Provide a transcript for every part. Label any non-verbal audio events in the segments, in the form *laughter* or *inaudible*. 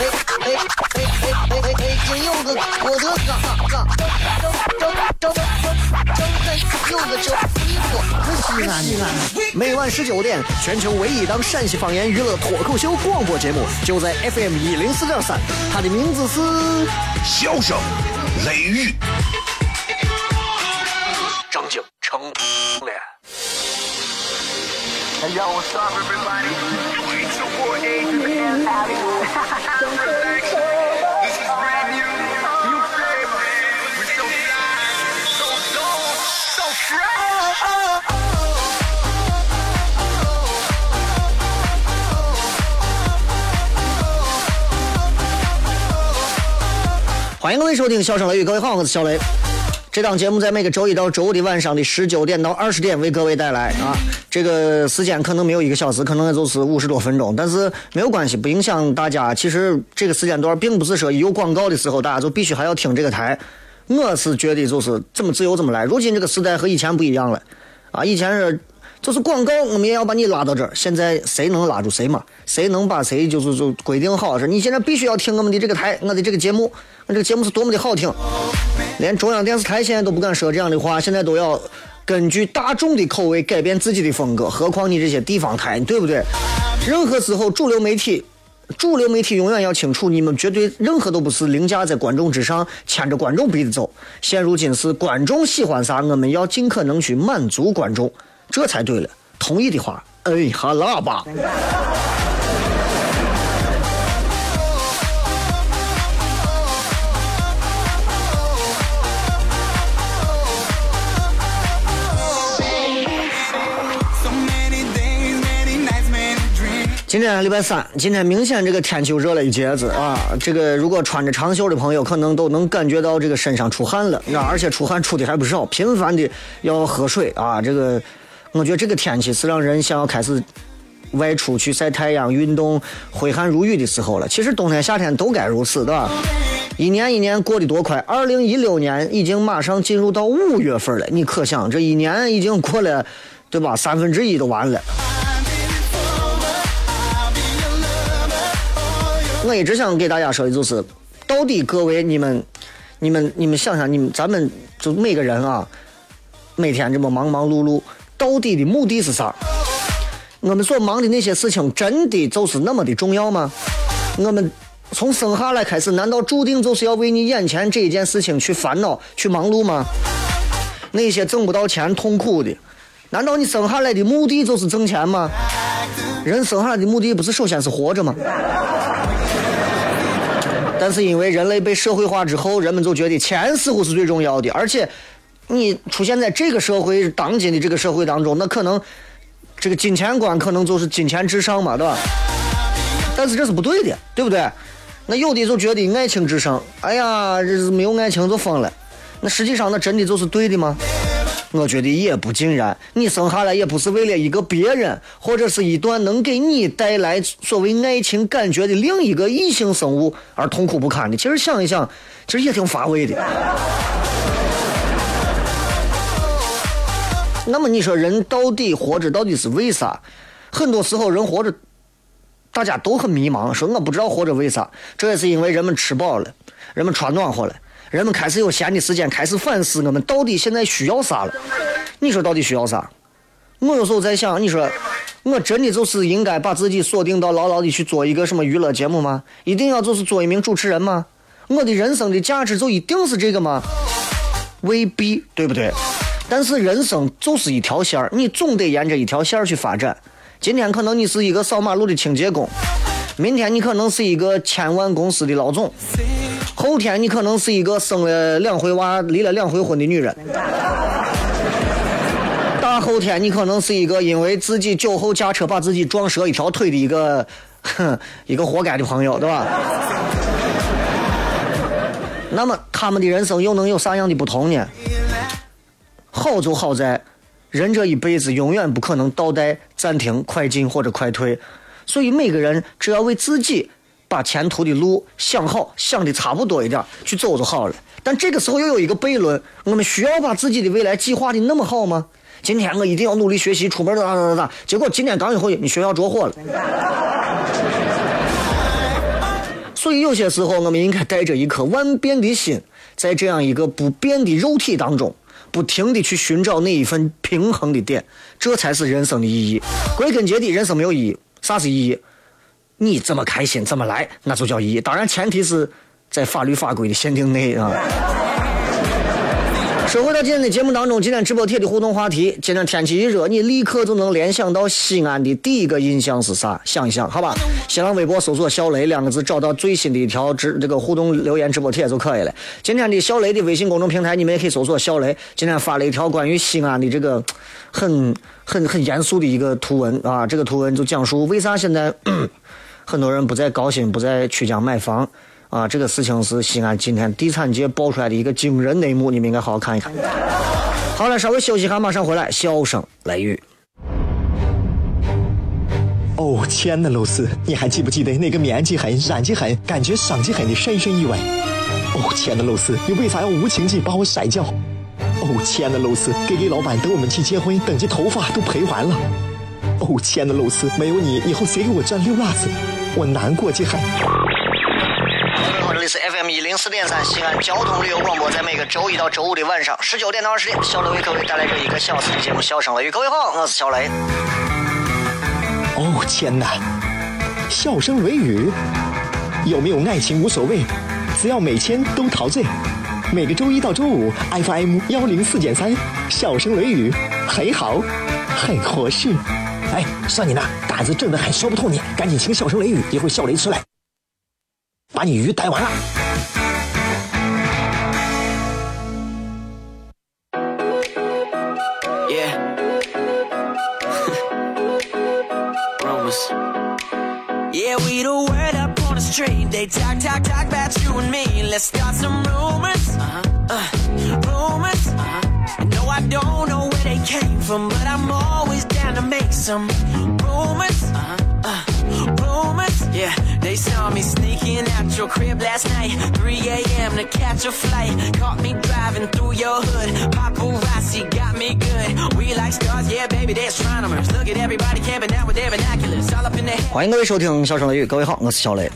哎哎哎哎哎！金柚子，我的嘎嘎，正正正正正柚子正西安西安。每晚十九点，全球唯一档陕西方言娱乐脱口秀广播节目，就在 FM 一零四点三。它的名字是《笑声雷雨》，张景成脸。欢迎各位收听《笑声雷雨》，各位好，我是小雷。这档节目在每个周一到周五的晚上的十九点到二十点为各位带来啊，这个时间可能没有一个小时，可能也就是五十多分钟，但是没有关系，不影响大家。其实这个时间段并不是说有广告的时候大家就必须还要听这个台。我是觉得就是怎么自由怎么来。如今这个时代和以前不一样了啊，以前是就是广告，我们也要把你拉到这儿。现在谁能拉住谁嘛？谁能把谁就是就规定好是？你现在必须要听我们的这个台，我的这个节目，我这个节目是多么的好听。连中央电视台现在都不敢说这样的话，现在都要根据大众的口味改变自己的风格，何况你这些地方台，对不对？任何时候，主流媒体，主流媒体永远要清楚，你们绝对任何都不是凌驾在观众之上，牵着观众鼻子走。现如今是观众喜欢啥，我们要尽可能去满足观众，这才对了。同意的话，摁一下喇叭。今天礼拜三，今天明显这个天气热了一截子啊！这个如果穿着长袖的朋友，可能都能感觉到这个身上出汗了，啊而且出汗出的还不少，频繁的要喝水啊！这个，我觉得这个天气是让人想要开始外出去晒太阳、运动、挥汗如雨的时候了。其实冬天、夏天都该如此，对吧？一年一年过得多快！二零一六年已经马上进入到五月份了，你可想这一年已经过了，对吧？三分之一都完了。我一直想给大家说的就是，到底各位你们、你们、你们想想，你们咱们就每个人啊，每天这么忙忙碌碌，到底的目的是啥？我们所忙的那些事情，真的就是那么的重要吗？我们从生下来开始，难道注定就是要为你眼前这一件事情去烦恼、去忙碌吗？那些挣不到钱痛苦的，难道你生下来的目的就是挣钱吗？人生下来的目的不是首先是活着吗？但是因为人类被社会化之后，人们就觉得钱似乎是最重要的，而且你出现在这个社会当今的这个社会当中，那可能这个金钱观可能就是金钱至上嘛，对吧？但是这是不对的，对不对？那有的就觉得爱情至上，哎呀，这是没有爱情就疯了。那实际上那真的就是对的吗？我觉得也不尽然，你生下来也不是为了一个别人，或者是一段能给你带来所谓爱情感觉的另一个异性生物而痛苦不堪的。其实想一想，其实也挺乏味的。那么你说人到底活着到底是为啥？很多时候人活着，大家都很迷茫，说我不知道活着为啥。这也是因为人们吃饱了，人们穿暖和了。人们开始有闲的时间，开始反思我们到底现在需要啥了。你说到底需要啥？我有时候在想，你说我真的就是应该把自己锁定到牢牢的去做一个什么娱乐节目吗？一定要就是做一名主持人吗？我的人生的价值就一定是这个吗？未必，对不对？但是人生就是一条线儿，你总得沿着一条线儿去发展。今天可能你是一个扫马路的清洁工，明天你可能是一个千万公司的老总。后天你可能是一个生了两回娃、离了两回婚的女人，大后天你可能是一个因为自己酒后驾车把自己撞折一条腿的一个，哼，*laughs* 一个活该的朋友，对吧？那么他们的人生又能有啥样的不同呢？好就好在，人这一辈子永远不可能倒带、暂停、快进或者快退，所以每个人只要为自己把前途的路想好，想的差不多一点，去走就好了。但这个时候又有一个悖论：我们需要把自己的未来计划的那么好吗？今天我一定要努力学习，出门咋咋咋咋？结果今天刚一回，你学校着火了。所以有些时候，我们应该带着一颗万变的心，在这样一个不变的肉体当中，不停的去寻找那一份平衡的点，这才是人生的意义。归根结底，人生没有意义。啥是意义？你怎么开心怎么来，那就叫意义。当然，前提是在法律法规的限定内啊。*laughs* 说回到今天的节目当中，今天直播贴的互动话题：今天天气一热，你立刻就能联想到西安的第一个印象是啥？想一想，好吧。新浪微博搜索“小雷”两个字，找到最新的一条直这个互动留言直播贴就可以了。今天的小雷的微信公众平台，你们也可以搜索“小雷”。今天发了一条关于西安的这个很很很严肃的一个图文啊，这个图文就讲述为啥现在很多人不再高新，不再曲江买房。啊，这个事情是西安今天地产界爆出来的一个惊人内幕，你们应该好好看一看。好了，稍微休息一下，马上回来。笑声雷雨。哦，亲爱的露丝，你还记不记得那个面积狠、染技狠、感觉伤及狠的深深意外？哦，亲爱的露丝，你为啥要无情地把我甩掉？哦，亲爱的露丝给给老板等我们去结婚，等级头发都赔完了。哦，亲爱的露丝，没有你，以后谁给我赚六辣子？我难过极狠。这里是 FM 一零四点三西安交通旅游广播，在每个周一到周五的晚上十九点到二十点，小雷为各位带来这一个小时的节目《笑声雷雨》。各位好，我是小雷。哦天哪，笑声雷雨，有没有爱情无所谓，只要每天都陶醉。每个周一到周五，FM 幺零四点三，笑声雷雨，很好，很合适。哎，算你那胆子正的很，说不透你，赶紧请笑声雷雨，一会儿笑雷出来。把你鱼逮完了。Yeah. Rumors. Yeah, we the word up on the street. They talk, talk, talk about you and me. Let's start some rumors. Uh-huh. Uh, rumors. Uh-huh. No, I don't know came from, but I'm always down to make some rumors. Uh-huh. Uh, rumors. Yeah, they saw me sneaking out your crib last night. 3 a.m. to catch a flight. Caught me driving through your hood. Paparazzi got me good. We like stars, yeah, baby, they're astronomers. Look at everybody camping out with their binoculars. All up in the. 欢迎各位收听《笑声雷雨》，各位好，我是小雷。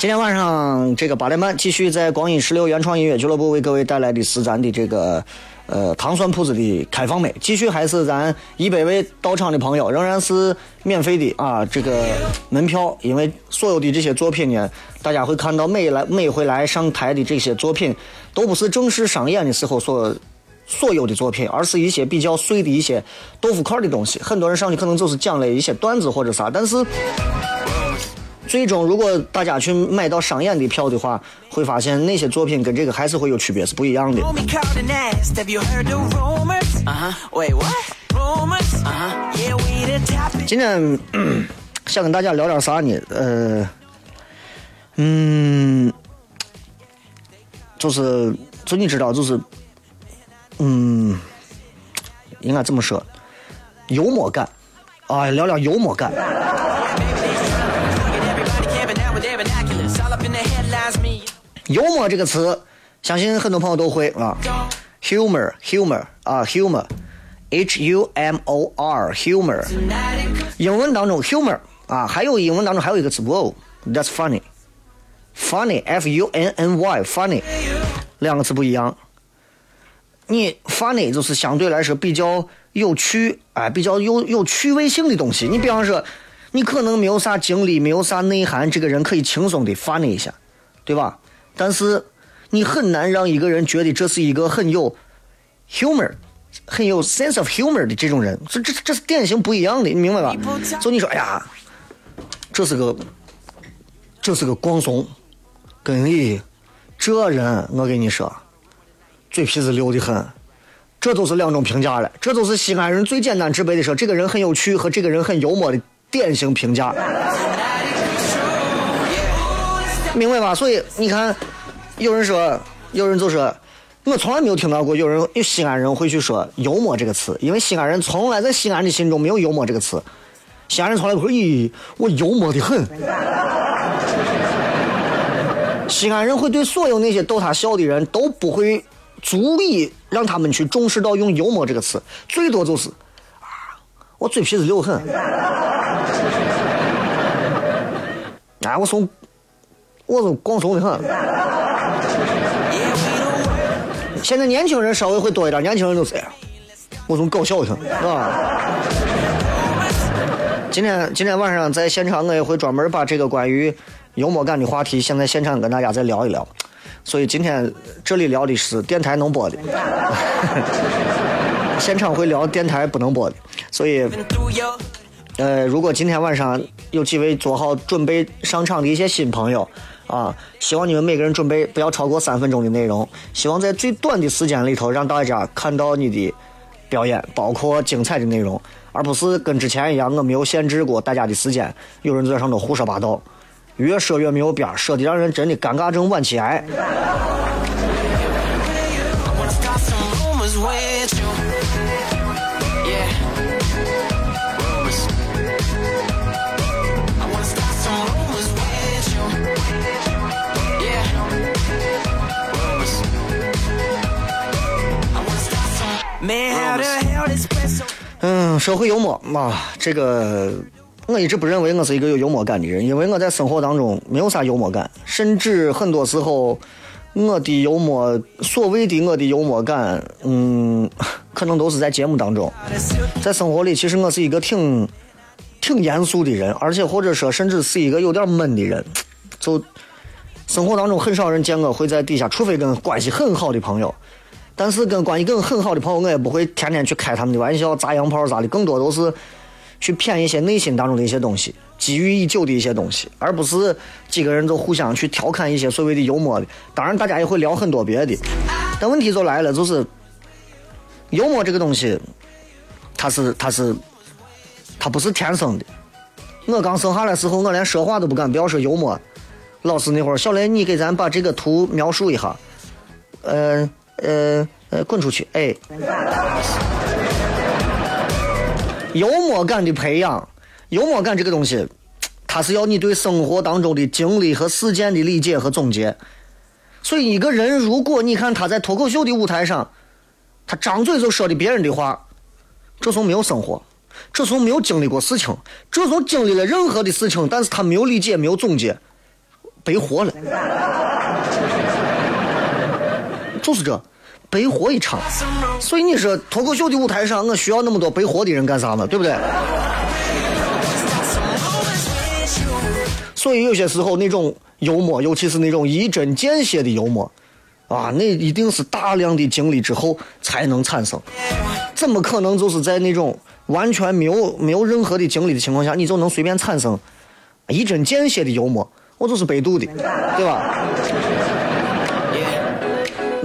今天晚上这个八点半，继续在光阴十六原创音乐俱乐部为各位带来的是咱的这个呃呃糖蒜铺子的开放麦，继续还是咱一百位到场的朋友，仍然是免费的啊，这个门票，因为所有的这些作品呢，大家会看到每来每回来上台的这些作品，都不是正式上演的时候所。所有的作品，而是一些比较碎的一些豆腐块的东西。很多人上去可能就是讲了一些段子或者啥，但是最终如果大家去买到商演的票的话，会发现那些作品跟这个还是会有区别，是不一样的。今天想跟大家聊点啥呢？呃，嗯，就是就你知道，就是嗯，应该这么说，幽默感。啊，聊聊幽默感。幽默这个词，相信很多朋友都会啊。humor humor 啊 humor，h u m o r humor。英文当中 humor 啊，还有英文当中还有一个词 wow，that's funny。funny f u n n y funny 两个词不一样。你 funny 就是相对来说比较有趣，哎，比较有有趣味性的东西。你比方说，你可能没有啥经历，没有啥内涵，这个人可以轻松的 funny 一下，对吧？但是你很难让一个人觉得这是一个很有 humor、很有 sense of humor 的这种人，这这这是典型不一样的，你明白吧？就你说，哎呀，这是个这是个光怂，跟你这人，我跟你说，嘴皮子溜得很。这都是两种评价了，这都是西安人最简单直白的说，这个人很有趣和这个人很幽默的典型评价。明白吧？所以你看，有人说，有人就说，我从来没有听到过有人有西安人会去说幽默这个词，因为西安人从来在西安的心中没有幽默这个词。西安人从来不会，咦，我幽默的很。*laughs* 西安人会对所有那些逗他笑的人都不会足以让他们去重视到用幽默这个词，最多就是啊，我嘴皮子溜很。哎，*laughs* 我从我是广东的很。现在年轻人稍微会多一点，年轻人就是，我从搞笑的很，是吧？今天今天晚上在现场，我也会专门把这个关于幽默感的话题，现在现场跟大家再聊一聊。所以今天这里聊的是电台能播的，*laughs* 现场会聊电台不能播的。所以，呃，如果今天晚上有几位做好准备上场的一些新朋友啊，希望你们每个人准备不要超过三分钟的内容，希望在最短的时间里头让大家看到你的表演，包括精彩的内容。而不是跟之前一样，我没有限制过大家的时间，有人在上头胡说八道，越说越没有边说的让人真的尴尬症晚期癌。社会幽默嘛，这个我一直不认为我是一个有幽默感的人，因为我在生活当中没有啥幽默感，甚至很多时候我的幽默，所谓的我的幽默感，嗯，*laughs* 可能都是在节目当中，在生活里，其实我是一个挺挺严肃的人，而且或者说甚至是一个有点闷的人，就生活当中很少人见我会在底下，除非跟关系很好的朋友。但是跟关系更很好的朋友，我也不会天天去开他们的玩笑、砸洋炮啥的，更多都是去谝一些内心当中的一些东西，积郁已久的一些东西，而不是几个人就互相去调侃一些所谓的幽默的。当然，大家也会聊很多别的，但问题就来了，就是幽默这个东西，它是它是它不是天生的。我刚生下来时候，我连说话都不敢，不要说幽默。老师那会儿，小雷，你给咱把这个图描述一下，嗯。呃呃，滚出去！哎，幽默感的培养，幽默感这个东西，它是要你对生活当中的经历和事件的理解和总结。所以，一个人如果你看他在脱口秀的舞台上，他张嘴就说的别人的话，这时候没有生活，这时候没有经历过事情，这时候经历了任何的事情，但是他没有理解，没有总结，白活了。就是这，白活一场。所以你说脱口秀的舞台上，我需要那么多白活的人干啥呢？对不对？所以有些时候那种幽默，尤其是那种一针见血的幽默，啊，那一定是大量的经历之后才能产生。怎么可能就是在那种完全没有没有任何的经历的情况下，你就能随便产生一针见血的幽默？我就是百度的，对吧？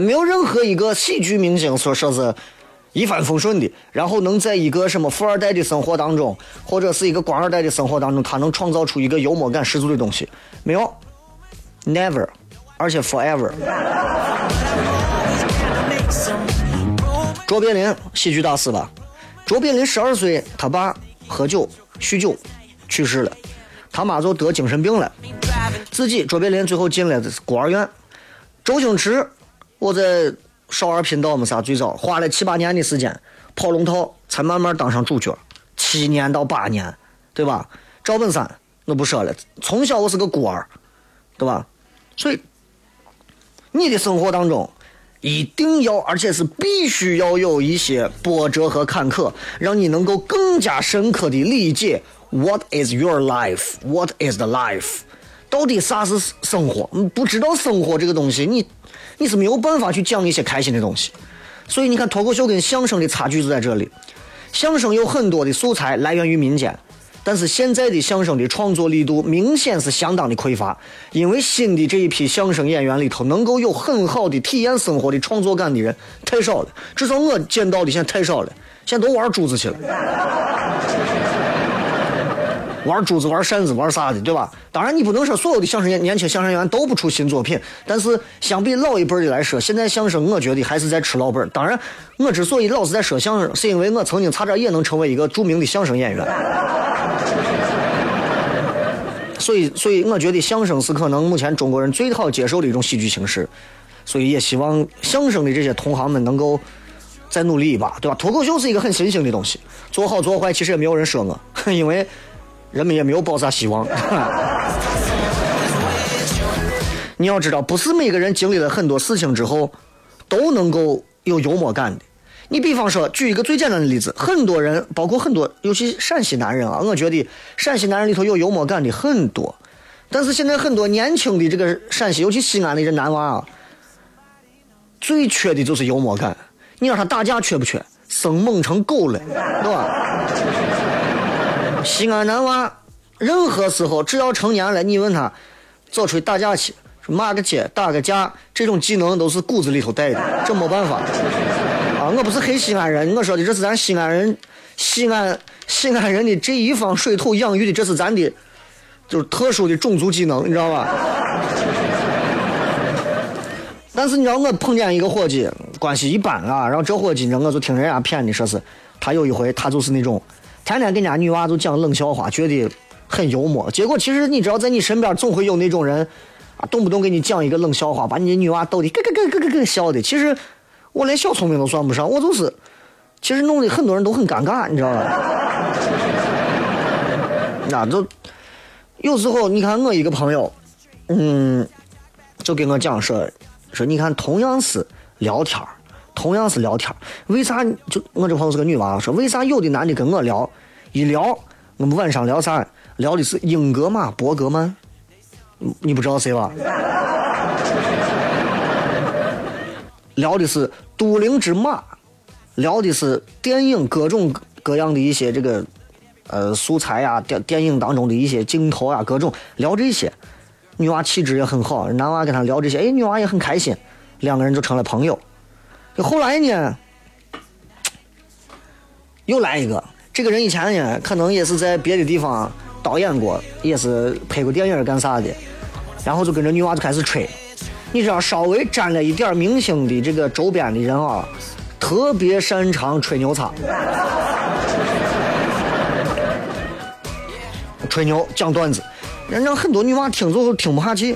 没有任何一个喜剧明星说说是一帆风顺的，然后能在一个什么富二代的生活当中，或者是一个官二代的生活当中，他能创造出一个幽默感十足的东西，没有，never，而且 forever。卓别林喜剧大师吧，卓别林十二岁，他爸喝酒酗酒去世了，他妈就得精神病了，自己卓别林最后进了孤儿院，周星驰。我在少儿频道没啥最早花了七八年的时间跑龙套，才慢慢当上主角，七年到八年，对吧？赵本山我不说了，从小我是个孤儿，对吧？所以你的生活当中一定要，而且是必须要有一些波折和坎坷，让你能够更加深刻的理解 What is your life? What is the life? 到底啥是生活？不知道生活这个东西，你。你是没有办法去讲一些开心的东西，所以你看脱口秀跟相声的差距就在这里。相声有很多的素材来源于民间，但是现在的相声的创作力度明显是相当的匮乏，因为新的这一批相声演员里头能够有很好的体验生活的创作感的人太少了，至少我见到的现在太少了，现在都玩珠子去了。玩珠子、玩扇子、玩啥的，对吧？当然，你不能说所有的相声演员年轻相声演员都不出新作品，但是相比老一辈的来说，现在相声我觉得还是在吃老本。当然，我之所以老是在说相声，是因为我曾经差点也能成为一个著名的相声演员。所以，所以我觉得相声是可能目前中国人最好接受的一种喜剧形式，所以也希望相声的这些同行们能够再努力一把，对吧？脱口秀是一个很新兴的东西，做好做坏其实也没有人说我，*laughs* 因为人们也没有抱啥希望。*laughs* 你要知道，不是每个人经历了很多事情之后都能够有幽默感的。你比方说，举一个最简单的例子，很多人，包括很多，尤其陕西男人啊，我觉得陕西男人里头有幽默感的很多。但是现在很多年轻的这个陕西，尤其西安的这男娃啊，最缺的就是幽默感。你让他打架缺不缺？生猛成狗了，对吧？西安男娃，任何时候只要成年了，你问他走出去打架去，骂个街、打个架，这种技能都是骨子里头带的，这没办法。啊，我不是黑西安人，我说的这是咱西安人，西安西安人的这一方水土养育的，这是咱的，就是特殊的种族技能，你知道吧？但是你知道我碰见一个伙计，关系一般啊，然后这伙计呢，我就听人家骗的，说是他有一回他就是那种，天天跟人家女娃就讲冷笑话，觉得很幽默。结果其实你知道，在你身边总会有那种人，啊，动不动给你讲一个冷笑话，把你的女娃逗的咯咯咯咯咯咯笑的。其实我连小聪明都算不上，我就是，其实弄得很多人都很尴尬，你知道吧？*laughs* 那都有时候你看我一个朋友，嗯，就跟我讲说。说你看，同样是聊天同样是聊天为啥就我这朋友是个女娃，说为啥有的男的跟我聊一聊，我们晚上聊啥？聊的是英格玛·伯格曼，你不知道谁吧？聊的是都灵之马，聊的是电影各种各样的一些这个呃素材呀，电电影当中的一些镜头啊，各种聊这些。女娃气质也很好，男娃跟她聊这些，哎，女娃也很开心，两个人就成了朋友。后来呢，又来一个，这个人以前呢，可能也是在别的地方导演过，也是拍过电影干啥的，然后就跟着女娃就开始吹。你知道，稍微沾了一点明星的这个周边的人啊，特别擅长吹牛叉，吹牛讲段子。让很多女娃听着听不下去。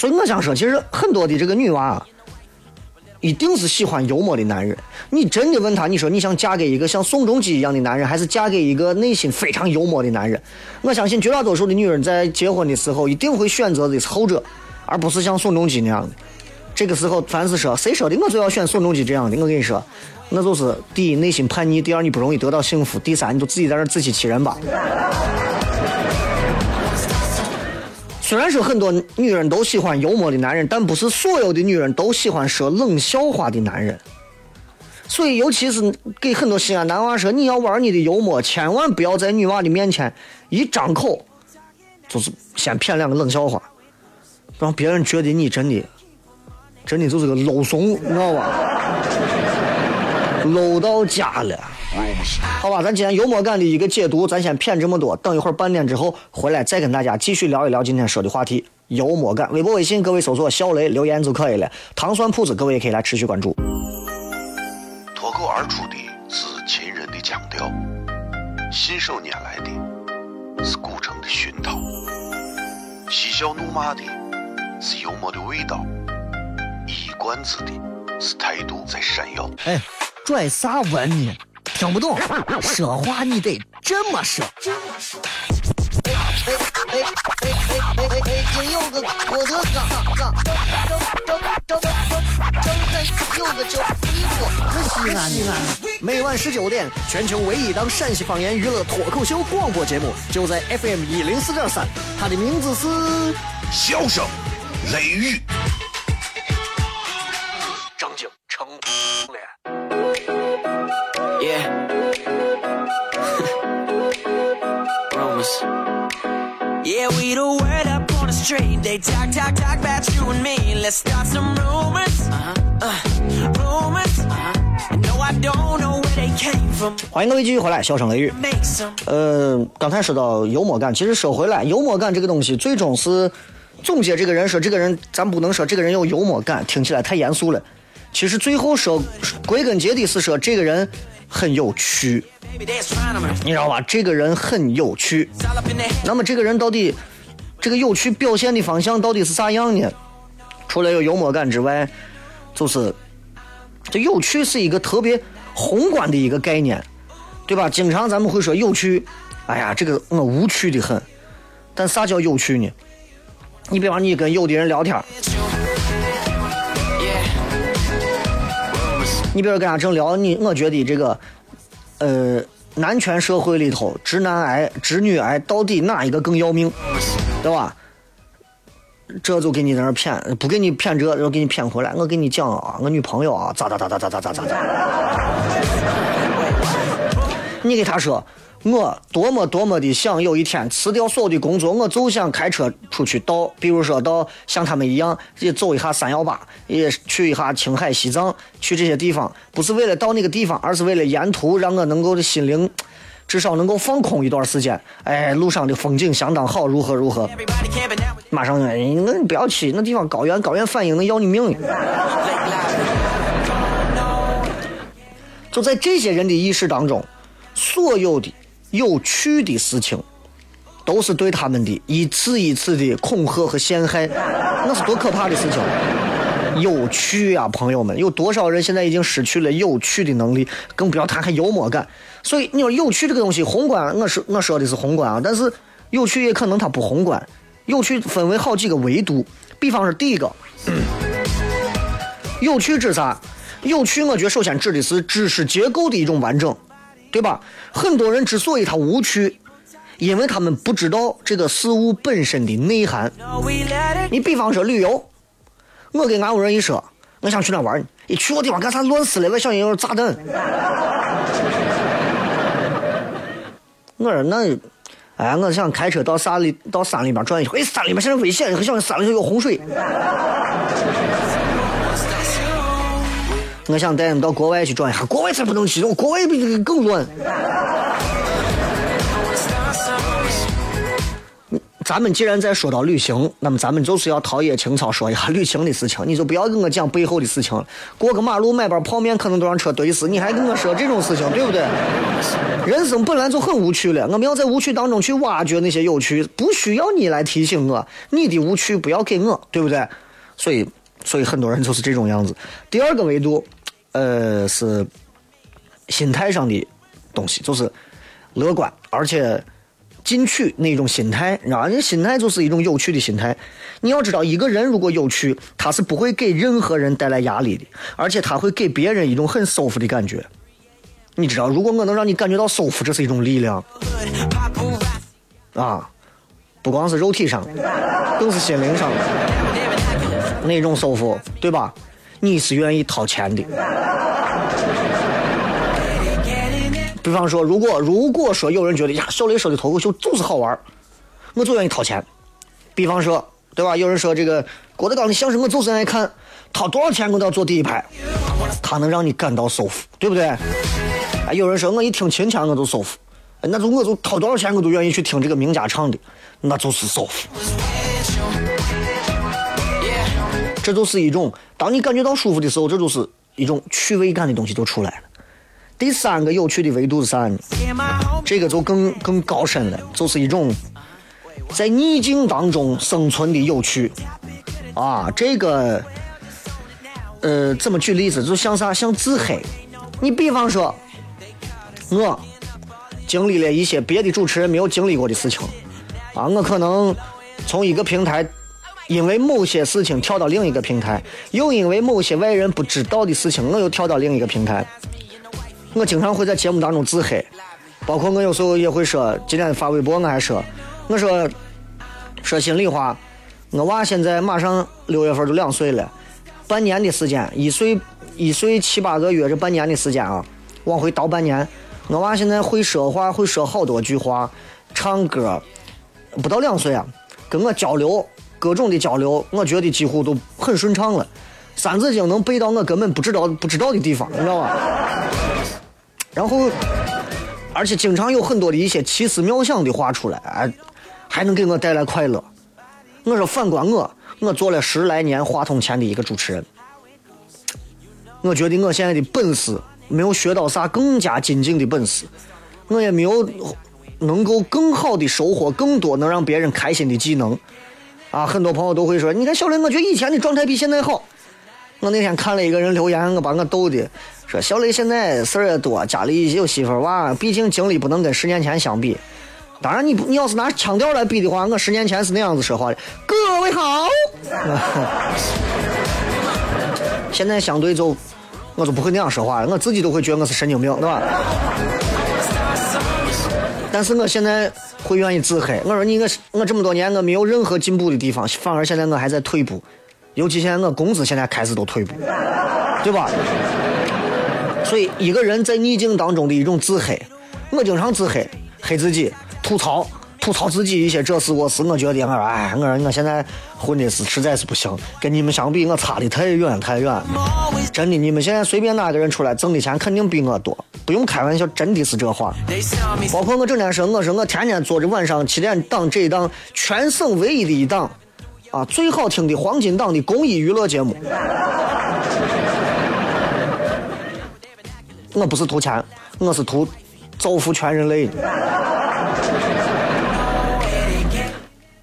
所以我想说，其实很多的这个女娃，一定是喜欢幽默的男人。你真的问她，你说你想嫁给一个像宋仲基一样的男人，还是嫁给一个内心非常幽默的男人？我相信绝大多数的女人在结婚的时候，一定会选择的是后者，而不是像宋仲基那样的。这个时候，凡是说谁说的，我就要选宋仲基这样的。我跟你说，那就是第一内心叛逆，第二你不容易得到幸福，第三你就自己在那自欺欺人吧。虽然说很多女人都喜欢幽默的男人，但不是所有的女人都喜欢说冷笑话的男人。所以，尤其是给很多西安男娃说，你要玩你的幽默，千万不要在女娃的面前一张口就是先骗两个冷笑话，让别人觉得你真的真的就是个老怂，你知道吧搂到家了。好吧，咱今天幽默感的一个解读，咱先骗这么多。等一会儿半点之后回来，再跟大家继续聊一聊今天说的话题——幽默感。微博、微信，各位搜索“小雷”留言就可以了。糖酸铺子，各位也可以来持续关注。脱口而出的是秦人的腔调，信手拈来的是古城的熏陶，嬉笑怒骂的是幽默的味道，一冠子的是态度在闪耀。哎，拽啥文呢？听不懂，说话你得这么说。哎哎哎哎哎哎哎！金柚子，我的哥哥。西安，西安，每晚十九点，全球唯一档陕西方言娱乐脱口秀广播节目，就在 FM 一零四点三，它的名字是《笑声雷雨》。they talk, talk, talk bout you and me. Let's start some rumors. Uh rumors. Uh 欢迎各位继续回来，笑声雷雨。呃，刚才说到幽默感，其实说回来，幽默感这个东西，最终是总结这个人说，这个人咱不能说这个人有幽默感，听起来太严肃了。其实最后说，归根结底是说这个人很有趣，你知道吧？这个人很有趣。那么这个人到底这个有趣表现的方向到底是啥样呢？除了有幽默感之外，就是这有趣是一个特别宏观的一个概念，对吧？经常咱们会说有趣，哎呀，这个我无趣的很。但啥叫有趣呢？你比方你跟有的人聊天，你比如跟他正聊，你我觉得这个，呃，男权社会里头，直男癌、直女癌到底哪一个更要命，对吧？这就给你在那骗，不给你骗这，就给你骗回来。我给你讲啊，我女朋友啊，咋咋咋咋咋咋咋咋咋。你给他说，我多么多么的想有一天辞掉所有的工作，我就想开车出去到，比如说到像他们一样，也走一下三幺八，也去一下青海、西藏，去这些地方，不是为了到那个地方，而是为了沿途让我能够的心灵至少能够放空一段时间。哎，路上的风景相当好，如何如何。马上，哎，那你不要去那地方高原，高原反应能要你命。就在这些人的意识当中，所有的有趣的事情，都是对他们的一次一次的恐吓和陷害，那是多可怕的事情！有趣啊，朋友们，有多少人现在已经失去了有趣的能力，更不要谈还幽默感。所以你说有趣这个东西，宏观，我是我说的是宏观啊，但是有趣也可能它不宏观。有趣分为好几个维度，比方说第一个，有趣指啥？有趣，我觉得首先指的是知识结构的一种完整，对吧？很多人之所以他无趣，因为他们不知道这个事物本身的内涵。你比方说旅游，我跟俺屋人一说，我想去那玩儿，一去个地方干啥乱死了，我小心有炸弹。我说那，哎，我想开车到山里到山里边转一圈，哎，山里面现在危险，小心山里头有洪水。我想带你们到国外去转一下，国外才不能去，国外比这个更乱。咱们既然在说到旅行，那么咱们就是要陶冶情操，说一下旅行的事情。你就不要跟我讲背后的事情了。过个马路买包泡面可能都让车怼死，你还跟我说这种事情，对不对？人生本来就很无趣了，我们要在无趣当中去挖掘那些有趣，不需要你来提醒我，你的无趣不要给我，对不对？所以，所以很多人就是这种样子。第二个维度，呃，是心态上的东西，就是乐观，而且进取那种心态，你知道吧？你心态就是一种有趣的心态。你要知道，一个人如果有趣，他是不会给任何人带来压力的，而且他会给别人一种很舒服的感觉。你知道，如果我能让你感觉到舒服，这是一种力量啊，不光是肉体上，更是心灵上的那种舒服，对吧？你是愿意掏钱的。比方说，如果如果说有人觉得呀，小雷说的脱口秀就是好玩我就愿意掏钱。比方说，对吧？有人说这个郭德纲的相声我就是爱看，掏多少钱我都要坐第一排，他能让你感到舒服，对不对？啊，有人说我一听秦腔我就舒服，那就我就掏多少钱我都愿意去听这个名家唱的，那就是舒服。这就是一种，当你感觉到舒服的时候，这就是一种趣味感的东西就出来了。第三个有趣的维度是啥呢？这个就更更高深了，就是一种在逆境当中生存的有趣啊。这个呃，怎么举例子？就像啥？像自黑。你比方说，我经历了一些别的主持人没有经历过的事情啊，我可能从一个平台因为某些事情跳到另一个平台，又因为某些外人不知道的事情，我又跳到另一个平台。我经常会在节目当中自黑，包括我有时候也会说，今天发微博我还说，我说说心里话，我娃现在马上六月份就两岁了，半年的时间，一岁一岁七八个月这半年的时间啊，往回倒半年，我娃现在会说话，会说好多句话，唱歌，不到两岁啊，跟我交流各种的交流，我觉得几乎都很顺畅了，三字经能背到我根本不知道不知道的地方，你知道吧？然后，而且经常有很多的一些奇思妙想的话出来，哎，还能给我带来快乐。我说反观我，我做了十来年话筒前的一个主持人，我觉得我现在的本事没有学到啥更加精进的本事，我也没有能够更好的收获更多能让别人开心的技能。啊，很多朋友都会说，你看小雷，我觉得以前的状态比现在好。我那天看了一个人留言，我把我逗的，说小雷现在事儿也多，家里有媳妇儿娃，毕竟经历不能跟十年前相比。当然，你不，你要是拿腔调来比的话，我十年前是那样子说话的。各位好，*laughs* 现在相对就，我就不会那样说话了，我自己都会觉得我是神经病，对吧？但是我现在会愿意自黑，我说你我我这么多年我没有任何进步的地方，反而现在我还在退步，尤其现在我工资现在开始都退步，对吧？所以一个人在逆境当中的一种自黑，我经常自黑，黑自己，吐槽吐槽自己一些这事我是，我觉得我说哎，我说我现在混的是实在是不行，跟你们相比我差的太远太远，真的，你们现在随便哪个人出来挣的钱肯定比我多，不用开玩笑，真的是这话。包括我整天说，我说我天天做着晚上七点档这一档全省唯一的一档啊最好听的黄金档的公益娱乐节目。我不是图钱，我是图造福全人类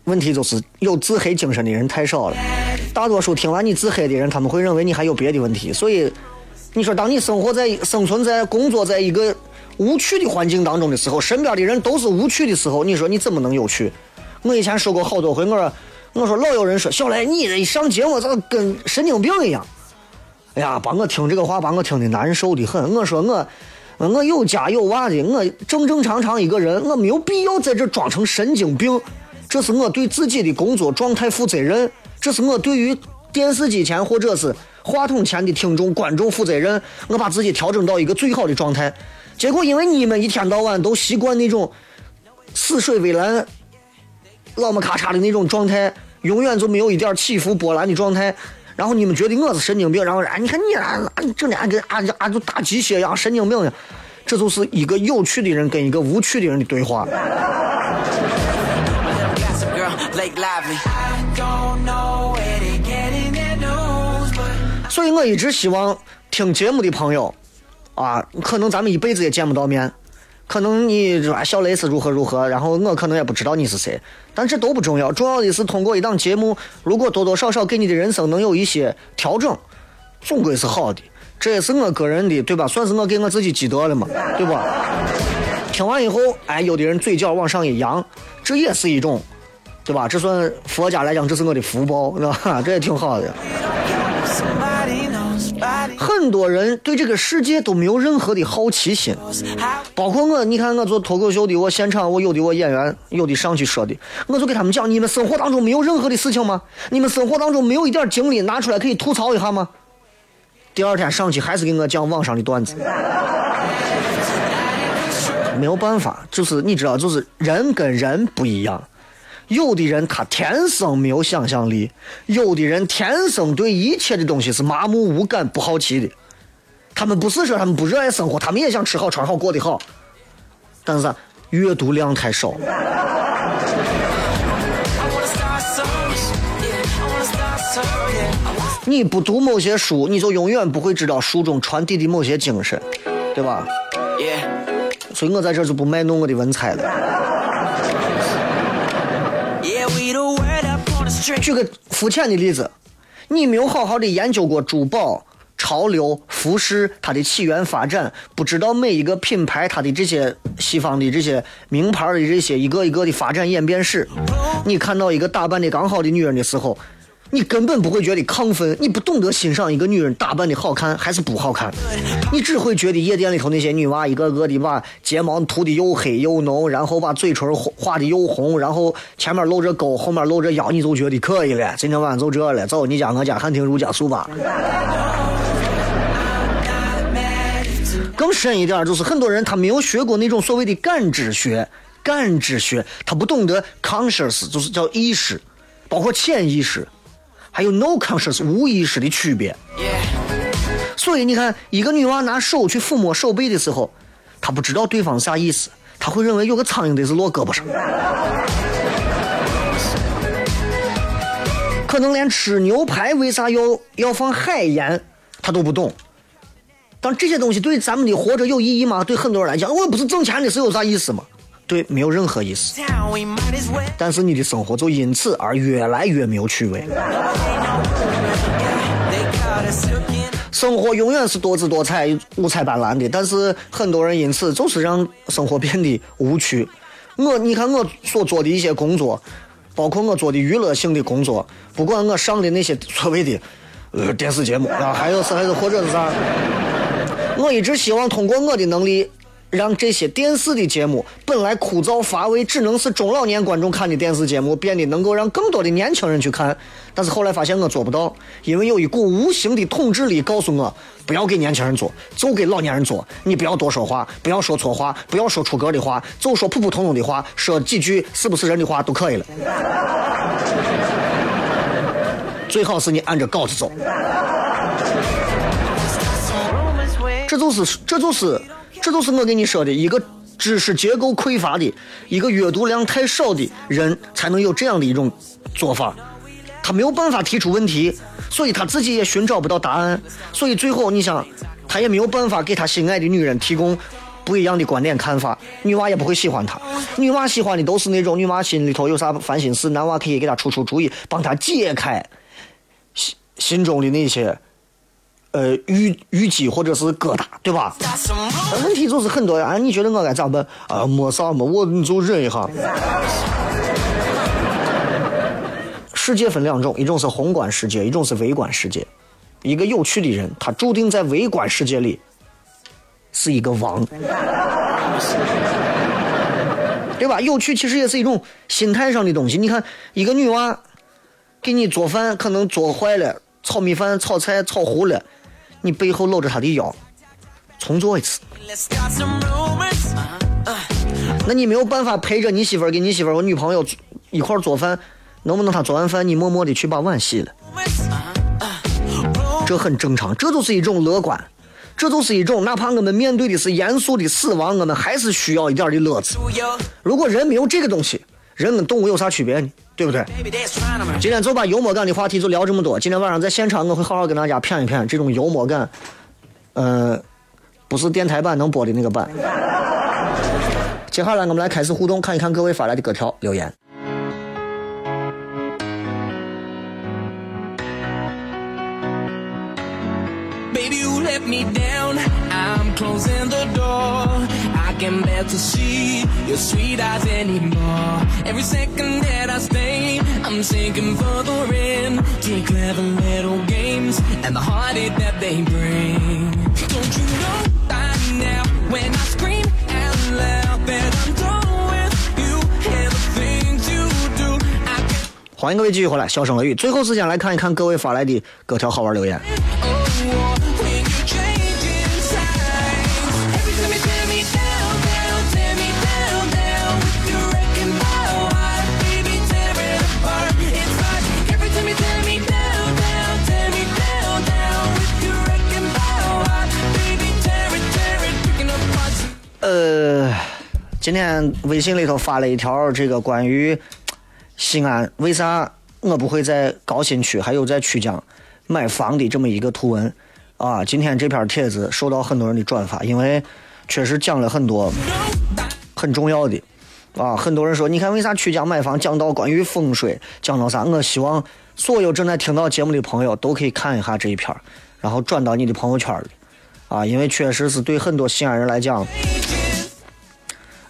问题就是有自黑精神的人太少了，大多数听完你自黑的人，他们会认为你还有别的问题。所以，你说当你生活在、生存在、工作在一个无趣的环境当中的时候，身边的人都是无趣的时候，你说你怎么能有趣？我以前说过好多回，我说我说老有人说小雷，你这一上节目咋跟神经病一样？哎呀，把我听这个话，把我听的难受的很。我说我，我有家有娃的，我正正常常一个人，我没有必要在这装成神经病。这是我对自己的工作状态负责任，这是我对于电视机前或者是话筒前的听众观众负责任。我把自己调整到一个最好的状态，结果因为你们一天到晚都习惯那种死水微澜、老么咔嚓的那种状态，永远就没有一点起伏波澜的状态。然后你们觉得我是神经病，然后哎，你看你啊，你整天跟俺俺就打鸡血一样，神经病一样。这就是一个有趣的人跟一个无趣的人的对话。Blake Lively *laughs* 所以我一直希望听节目的朋友，啊，可能咱们一辈子也见不到面，可能你说小雷是如何如何，然后我可能也不知道你是谁，但这都不重要，重要的是通过一档节目，如果多多少少给你的人生能有一些调整，总归是好的。这也是我个人的，对吧？算是我给我自己积德了嘛，对吧？听完以后，哎，有的人嘴角往上一扬，这也是一种，对吧？这算佛家来讲，这是我的福报，是吧？*laughs* 这也挺好的。很多人对这个世界都没有任何的好奇心，包括我。你看我做脱口秀的，我现场我有的我演员有的上去说的，我就给他们讲：你们生活当中没有任何的事情吗？你们生活当中没有一点经历拿出来可以吐槽一下吗？第二天上去还是给我讲网上的段子，没有办法，就是你知道，就是人跟人不一样。有的人他天生没有想象力，有的人天生对一切的东西是麻木无感、不好奇的。他们不是说他们不热爱生活，他们也想吃好、穿好、过得好，但是阅读量太少。你不读某些书，你就永远不会知道书中传递的某些精神，对吧？所以我在这就不卖弄我的文采了。举个肤浅的例子，你没有好好的研究过珠宝、潮流、服饰它的起源发展，不知道每一个品牌它的这些西方的这些名牌的这些一个一个的发展演变史。你看到一个打扮的刚好的女人的时候，你根本不会觉得亢奋，你不懂得欣赏一个女人打扮的好看还是不好看，你只会觉得夜店里头那些女娃一个个的把睫毛涂的又黑又浓，然后把嘴唇画的又红，然后前面露着沟，后面露着腰，你就觉得可以了。今天晚上就这了，走，你家我家汉庭如家速吧。更深一点，就是很多人他没有学过那种所谓的感知学，感知学他不懂得 conscious，就是叫意识，包括潜意识。还有 no conscious 无意识的区别，所以你看，一个女娃拿手去抚摸手背的时候，她不知道对方啥意思，她会认为有个苍蝇得是落胳膊上，可能连吃牛排为啥要要放海盐，她都不懂。但这些东西对咱们的活着有意义吗？对很多人来讲，我不是挣钱的是有啥意思吗？对，没有任何意思。但是你的生活就因此而越来越没有趣味。生活永远是多姿多彩、五彩斑斓的，但是很多人因此就是让生活变得无趣。我，你看我所做的一些工作，包括我做的娱乐性的工作，不管我上的那些所谓的呃电视节目啊，还有是还是或者是啥，我一直希望通过我的能力。让这些电视的节目本来枯燥乏味，只能是中老年观众看的电视节目，变得能够让更多的年轻人去看。但是后来发现我做不到，因为有一股无形的统治力告诉我，不要给年轻人做，就给老年人做。你不要多说话，不要说错话，不要说出格的话，就说普普通通的话，说几句是不是人的话都可以了。最好是你按着稿子走。这就是，这就是。这就是我跟你说的一个知识结构匮乏的一个阅读量太少的人才能有这样的一种做法，他没有办法提出问题，所以他自己也寻找不到答案，所以最后你想，他也没有办法给他心爱的女人提供不一样的观点看法，女娃也不会喜欢他，女娃喜欢的都是那种女娃心里头有啥烦心事，男娃可以给她出出主意，帮她解开心心中的那些。呃，淤淤积或者是疙瘩，对吧？问题就是很多啊，你觉得我该咋办啊？没啥嘛，我你就忍一下。世界分两种，一种是宏观世界，一种是微观世界。一个有趣的人，他注定在微观世界里是一个王，对吧？有趣其实也是一种心态上的东西。你看，一个女娃给你做饭，可能做坏了，炒米饭、炒菜炒糊了。你背后搂着他的腰，重做一次。那你没有办法陪着你媳妇儿，给你媳妇儿和女朋友一块儿做饭，能不能他做完饭，你默默的去把碗洗了？这很正常，这就是一种乐观，这就是一种哪怕我们面对的是严肃的死亡，我们还是需要一点的乐子。如果人没有这个东西，人跟动物有啥区别呢？对不对？今天就把幽默感的话题就聊这么多。今天晚上在现场，我会好好跟大家谝一谝这种幽默感。呃，不是电台版能播的那个版。接下来我们来开始互动，看一看各位发来的各条留言。Baby, you let me down. I'm closing the door. Can bear to see your sweet eyes anymore. Every second that I stay, I'm sinking further in to your clever little games and the heartache that they bring. Don't you know by now when I scream out loud that I'm done with you and the things you do? I can 欢迎各位继续回来，笑声雷雨。最后时间来看一看各位发来的各条好玩留言。呃，今天微信里头发了一条这个关于西安为啥我不会在高新区还有在曲江买房的这么一个图文啊。今天这篇帖子受到很多人的转发，因为确实讲了很多很重要的啊。很多人说，你看为啥曲江买房讲到关于风水，讲到啥？我希望所有正在听到节目的朋友都可以看一下这一篇，然后转到你的朋友圈里啊，因为确实是对很多西安人来讲。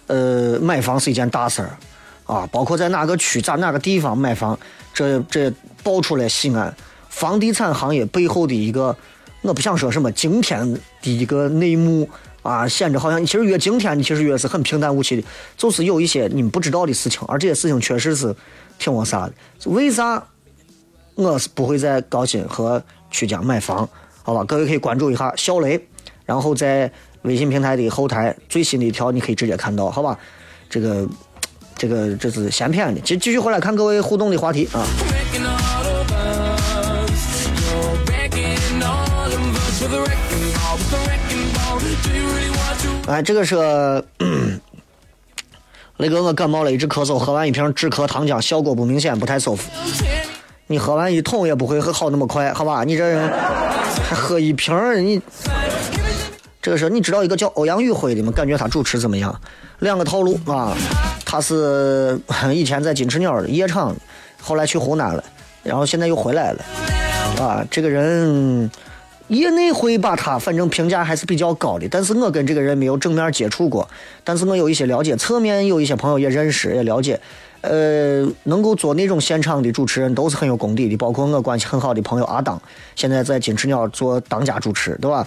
呃，买房是一件大事儿，啊，包括在哪个区、在哪个地方买房，这这爆出来西安房地产行业背后的一个，我不想说什么惊天的一个内幕啊，显得好像其实越惊天，其实越是很平淡无奇的，就是有一些你们不知道的事情，而这些事情确实是挺我啥的。为啥我是不会在高新和曲江买房？好吧，各位可以关注一下小雷，然后在微信平台的后台最新的一条，你可以直接看到，好吧？这个。这个这是闲篇的，继继续回来看各位互动的话题啊。哎，这个是 *clears throat* 雷哥，我感冒了，一直咳嗽，喝完一瓶止咳糖浆，效果不明显，不太舒服。你喝完一桶也不会好那么快，好吧？你这人还喝一瓶，你这个是你知道一个叫欧阳宇辉的吗？感觉他主持怎么样？两个套路啊。他是 *laughs* 以前在金翅鸟夜场，后来去湖南了，然后现在又回来了，啊，这个人业内会把他反正评价还是比较高的，但是我跟这个人没有正面接触过，但是我有一些了解，侧面有一些朋友也认识也了解，呃，能够做那种现场的主持人都是很有功底的，包括我关系很好的朋友阿当，现在在金翅鸟做当家主持，对吧？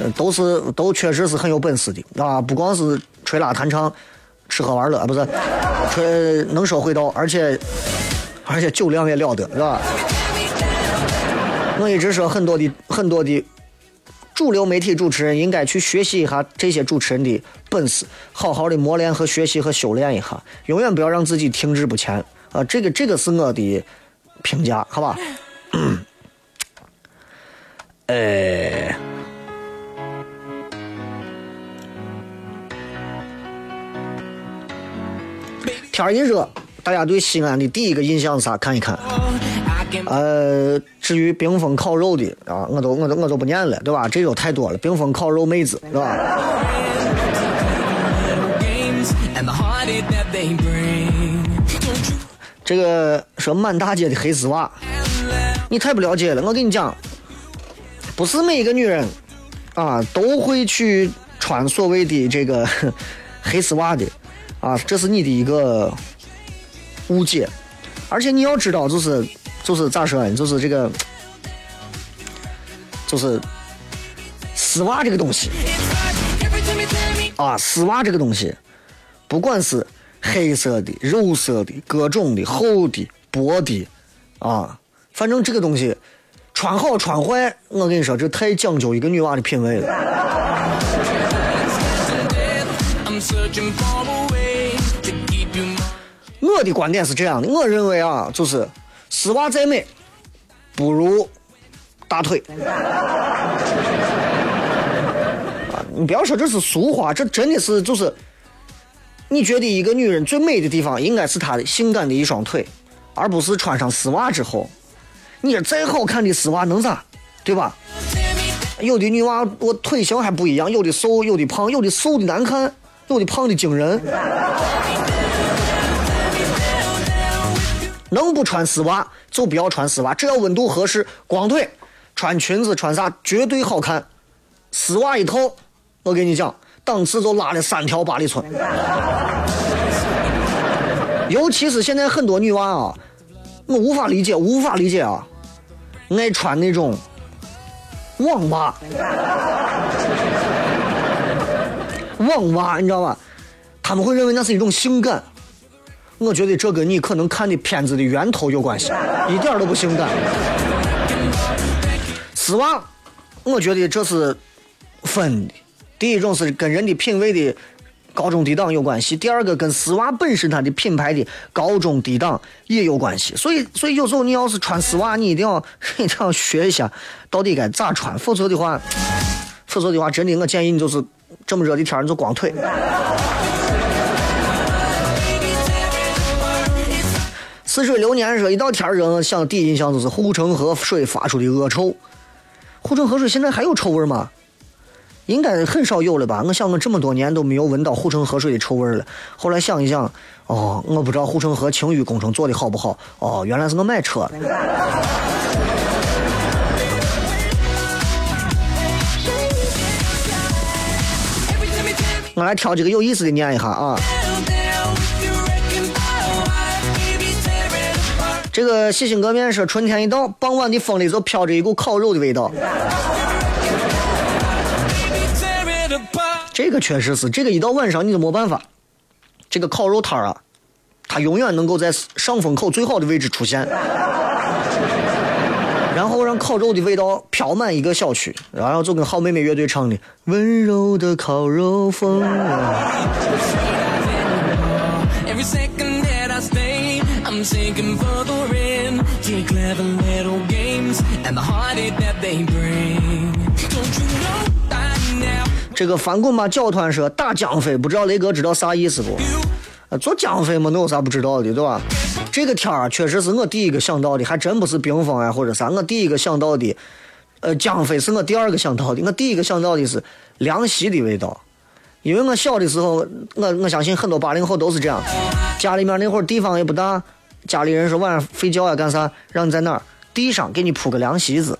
呃，都是都确实是很有本事的啊，不光是吹拉弹唱。吃喝玩乐不是，吹能说会道，而且而且酒量也了得，是吧？我一直说很多的很多的主流媒体主持人应该去学习一下这些主持人的本事，好好的磨练和学习和修炼一下，永远不要让自己停滞不前啊！这个这个是我的评价，好吧？哎。天一热，大家对西安的第一个印象是啥？看一看。呃，至于冰封烤肉的啊，我都我都我都不念了，对吧？这都太多了。冰封烤肉妹子，对吧？这个说满大街的黑丝袜，你太不了解了。我跟你讲，不是每一个女人啊都会去穿所谓的这个 *laughs* 黑丝袜的。啊，这是你的一个误解，而且你要知道，就是就是咋说呢？就是这个，就是丝袜这个东西啊，丝袜这个东西，不管是黑色的、肉色的、各种的、厚的、薄的，啊，反正这个东西穿好穿坏，我跟你说，这太讲究一个女娃的品味了。我的观点是这样的，我认为啊，就是丝袜再美，不如大腿。啊，你不要说这是俗话，这真的是就是，你觉得一个女人最美的地方，应该是她的性感的一双腿，而不是穿上丝袜之后，你再好看的丝袜能咋？对吧？有的女娃我腿型还不一样，有的瘦，有的胖，有的瘦的难看，有的胖的惊人。能不穿丝袜就不要穿丝袜，只要温度合适，光腿穿裙子穿啥绝对好看。丝袜一套，我跟你讲，档次就拉了三条八里村。*laughs* 尤其是现在很多女娃啊，我无法理解，无法理解啊，爱穿那种网袜，*laughs* 网袜你知道吧？他们会认为那是一种性感。我觉得这跟你可能看的片子的源头有关系，一点都不性感。丝袜，我觉得这是分的。第一种是跟人的品味的高中低档有关系，第二个跟丝袜本身它的品牌的高中低档也有关系。所以，所以有时候你要是穿丝袜，你一定要 *laughs* 一定要学一下到底该咋穿，否则的话，否则的话，真的我建议你就是这么热的天你就光腿。似水流年说，一到天热，想第一印象就是护城河水发出的恶臭。护城河水现在还有臭味吗？应该很少有了吧？我想我这么多年都没有闻到护城河水的臭味了。后来想一想，哦，我不知道护城河清淤工程做的好不好。哦，原来是我买车了。*laughs* 我来挑几个有意思的念一下啊。这个细心革面说，春天一到，傍晚的风里就飘着一股烤肉的味道。这个确实是，这个一到晚上你就没办法。这个烤肉摊啊，它永远能够在上风口最好的位置出现，然后让烤肉的味道飘满一个小区，然后就跟好妹妹乐队唱的《温柔的烤肉风》。Every your clever little games and the heartache that they bring. Don't you know by now 这个翻滚吧搅团说打蒋飞，不知道雷哥知道啥意思不？呃，做蒋飞嘛，能有啥不知道的，对吧？这个天儿啊，确实是我第一个想到的，还真不是冰封啊或者啥，我第一个想到的，呃，蒋飞是我第二个想到的，我第一个想到的是凉席的味道，因为我小的时候，我我相信很多八零后都是这样，家里面那会儿地方也不大，家里人说晚上睡觉呀干啥，让你在那儿地上给你铺个凉席子，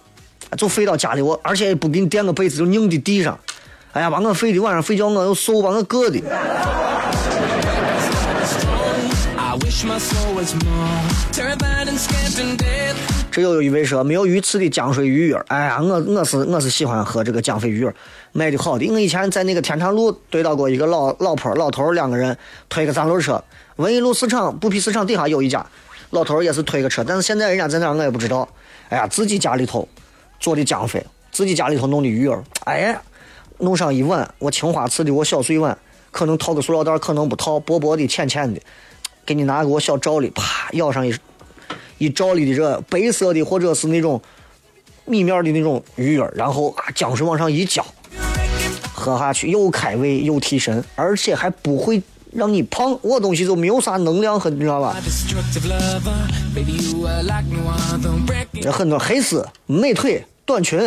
就睡到家里我，而且也不给你垫个被子，就拧的地上。哎呀，把我睡的晚上睡觉我又瘦，把我硌的。这又有一位说没有鱼刺的江水鱼儿，哎呀，我我是我是喜欢喝这个江水鱼儿，卖的好的。我以前在那个天长路堆到过一个老老婆老头儿两个人推个三轮车，文艺路市场布匹市场底下有一家，老头儿也是推个车，但是现在人家在哪儿我也不知道。哎呀，自己家里头做的江飞，自己家里头弄的鱼饵，哎呀，弄上一碗，我青花瓷的，我小碎碗，可能套个塑料袋，可能不套，薄薄的、浅浅的，给你拿个我小罩里，啪舀上一一罩里的这白色的或者是那种米面的那种鱼饵，然后啊浆水往上一浇，喝下去又开胃又提神，而且还不会让你胖我东西就没有啥能量很你知道吧？有很多黑丝美腿短裙